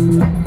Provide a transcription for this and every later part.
Música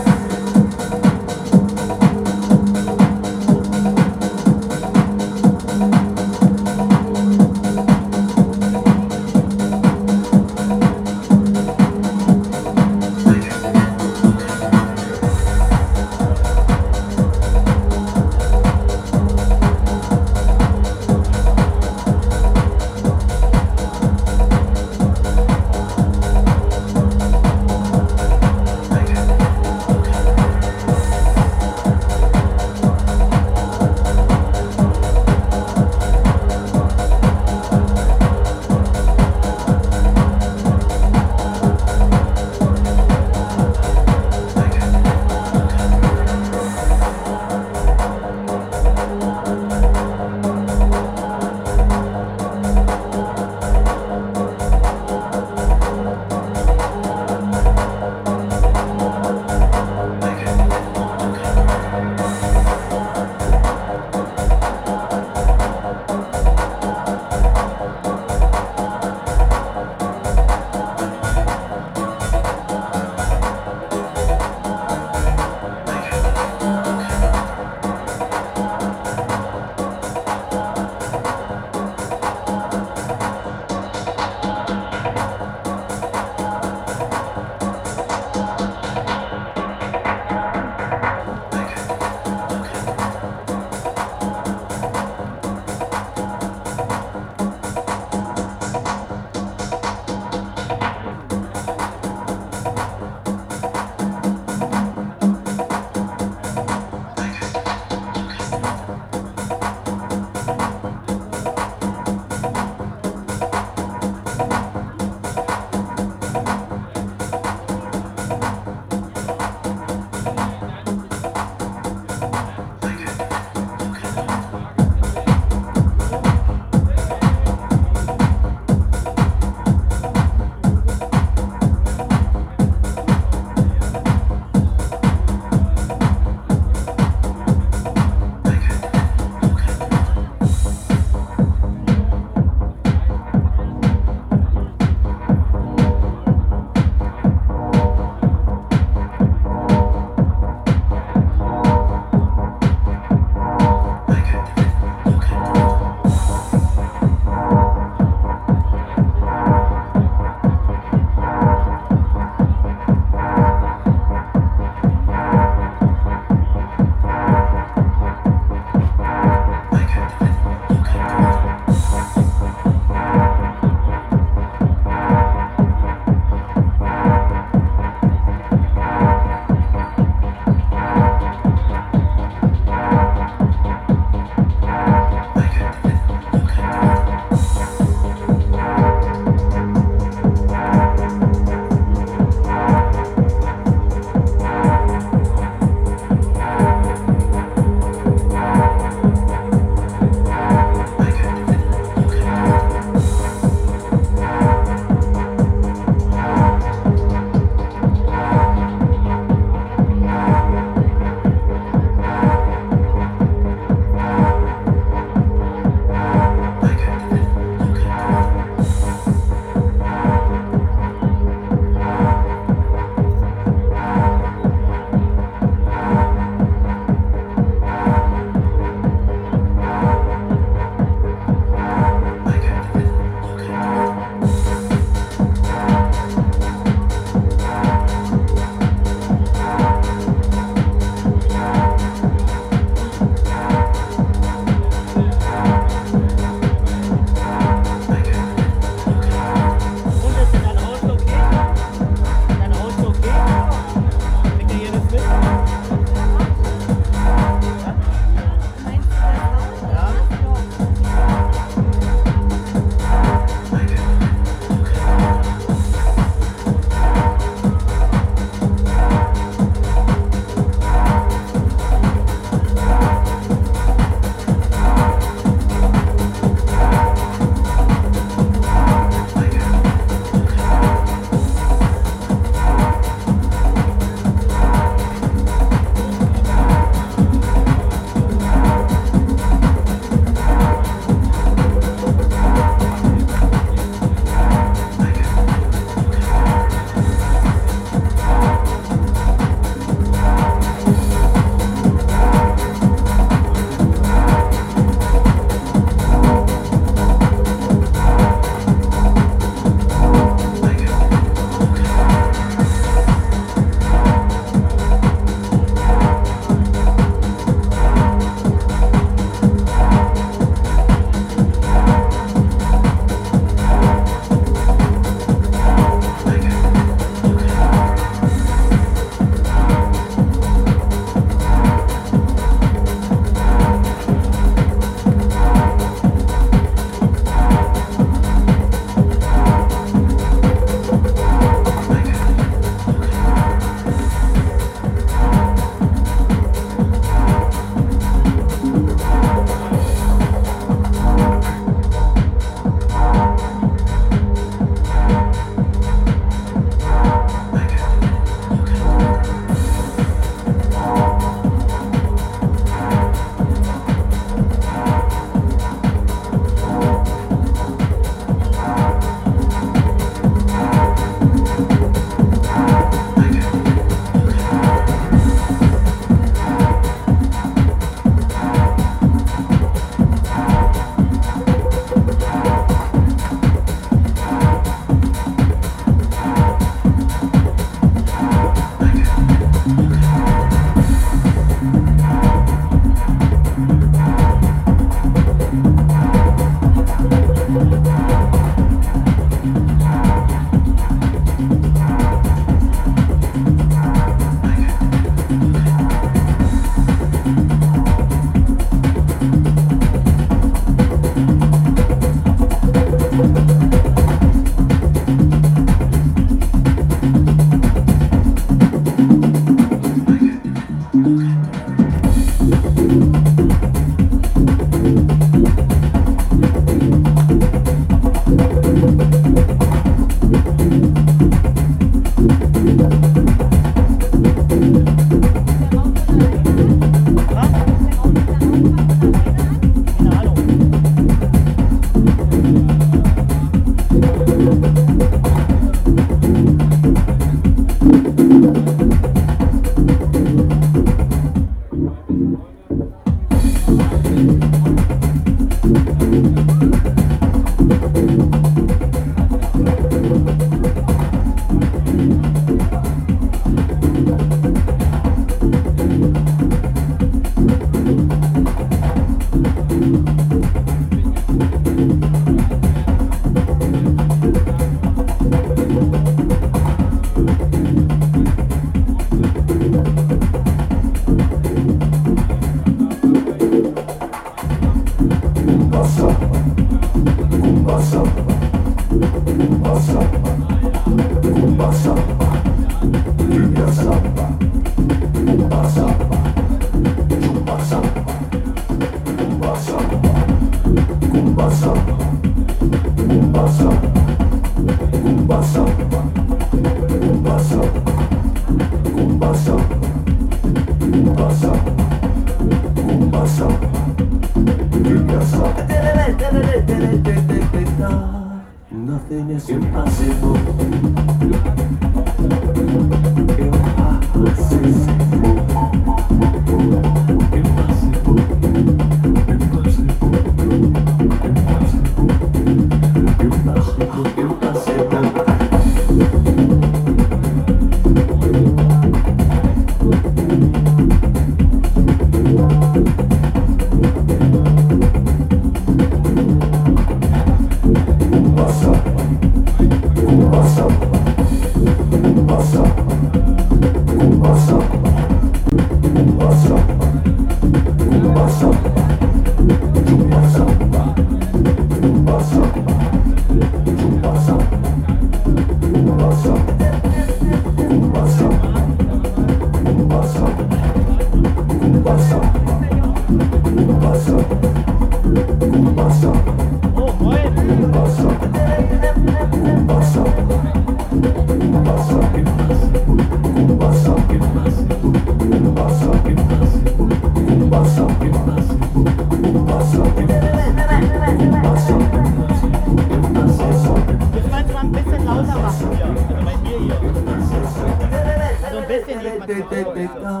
they, they, they,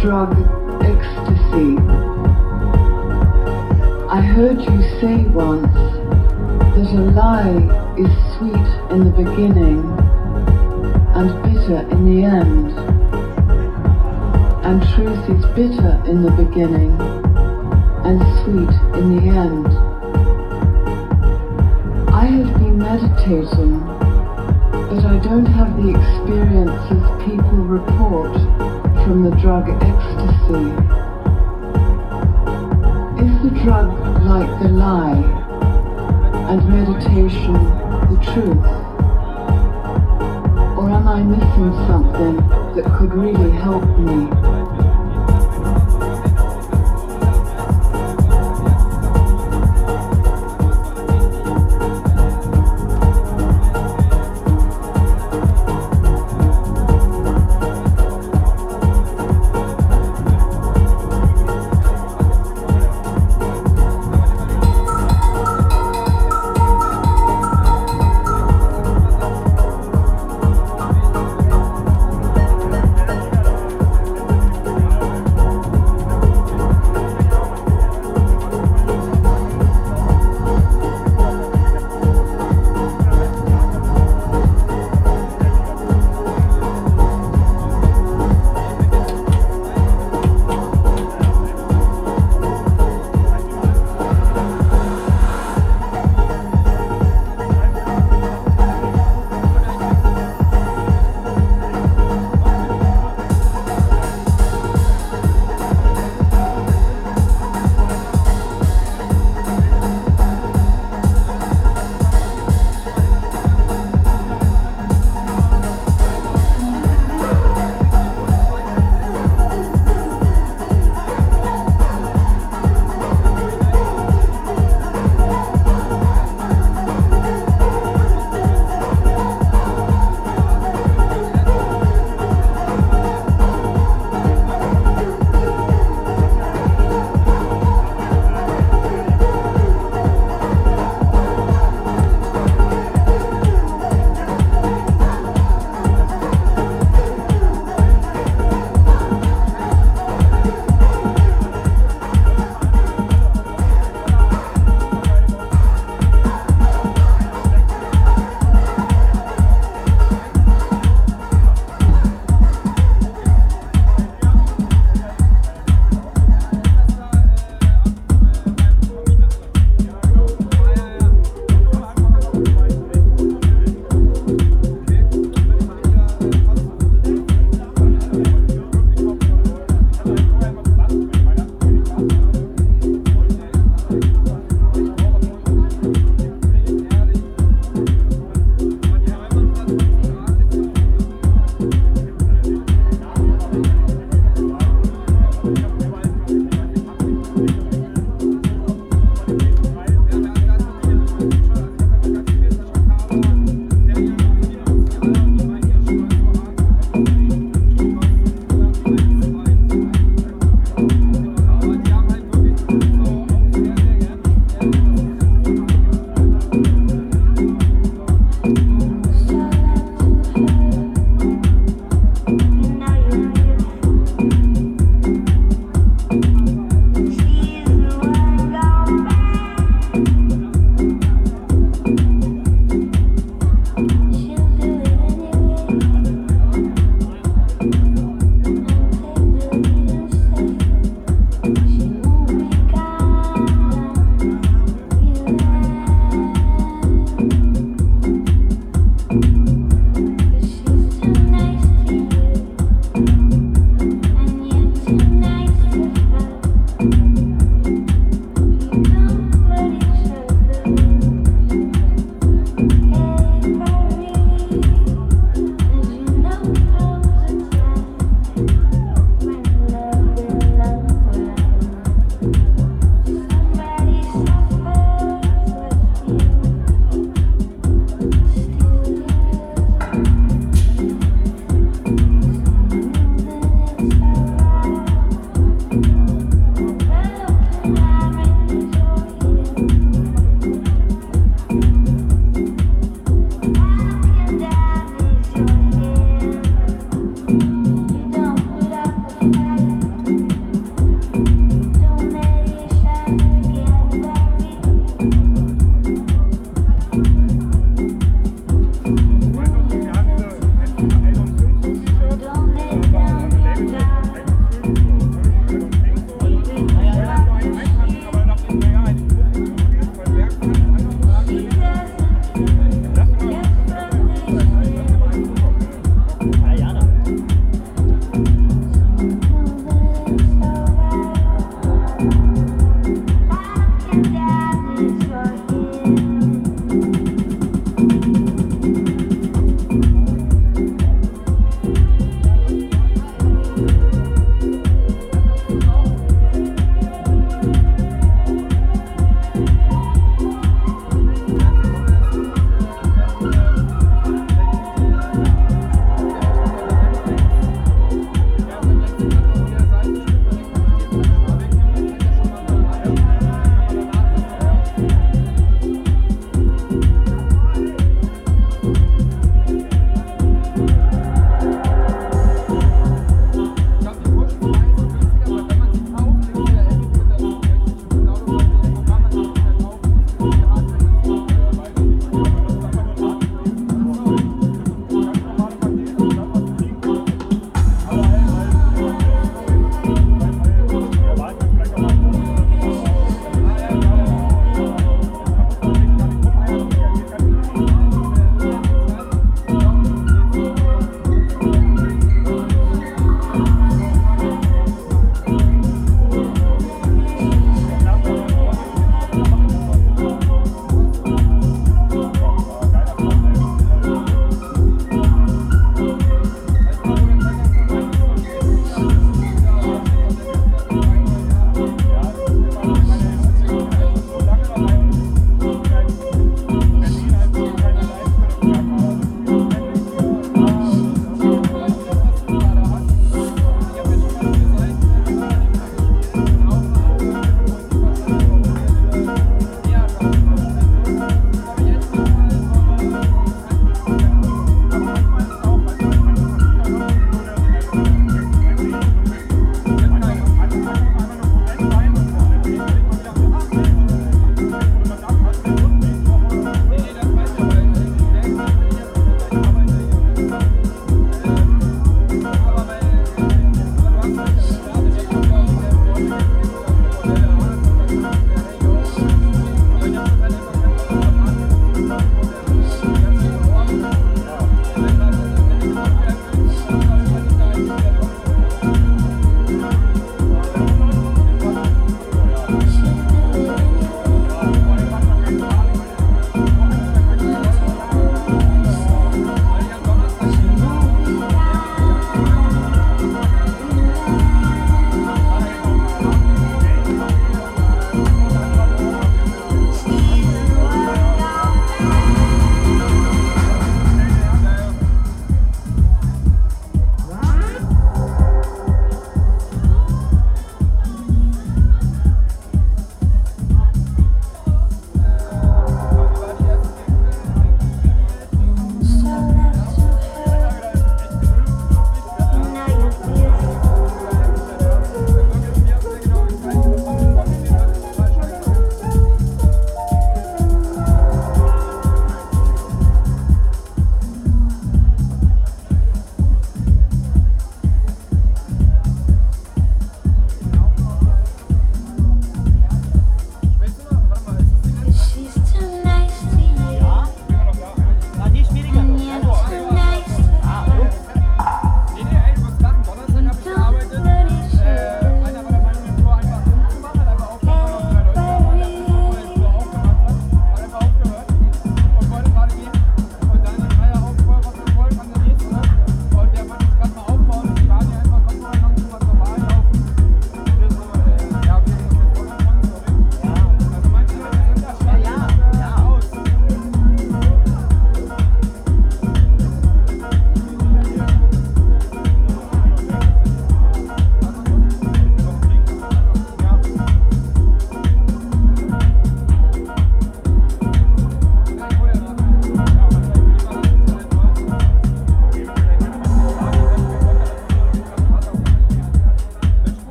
是啊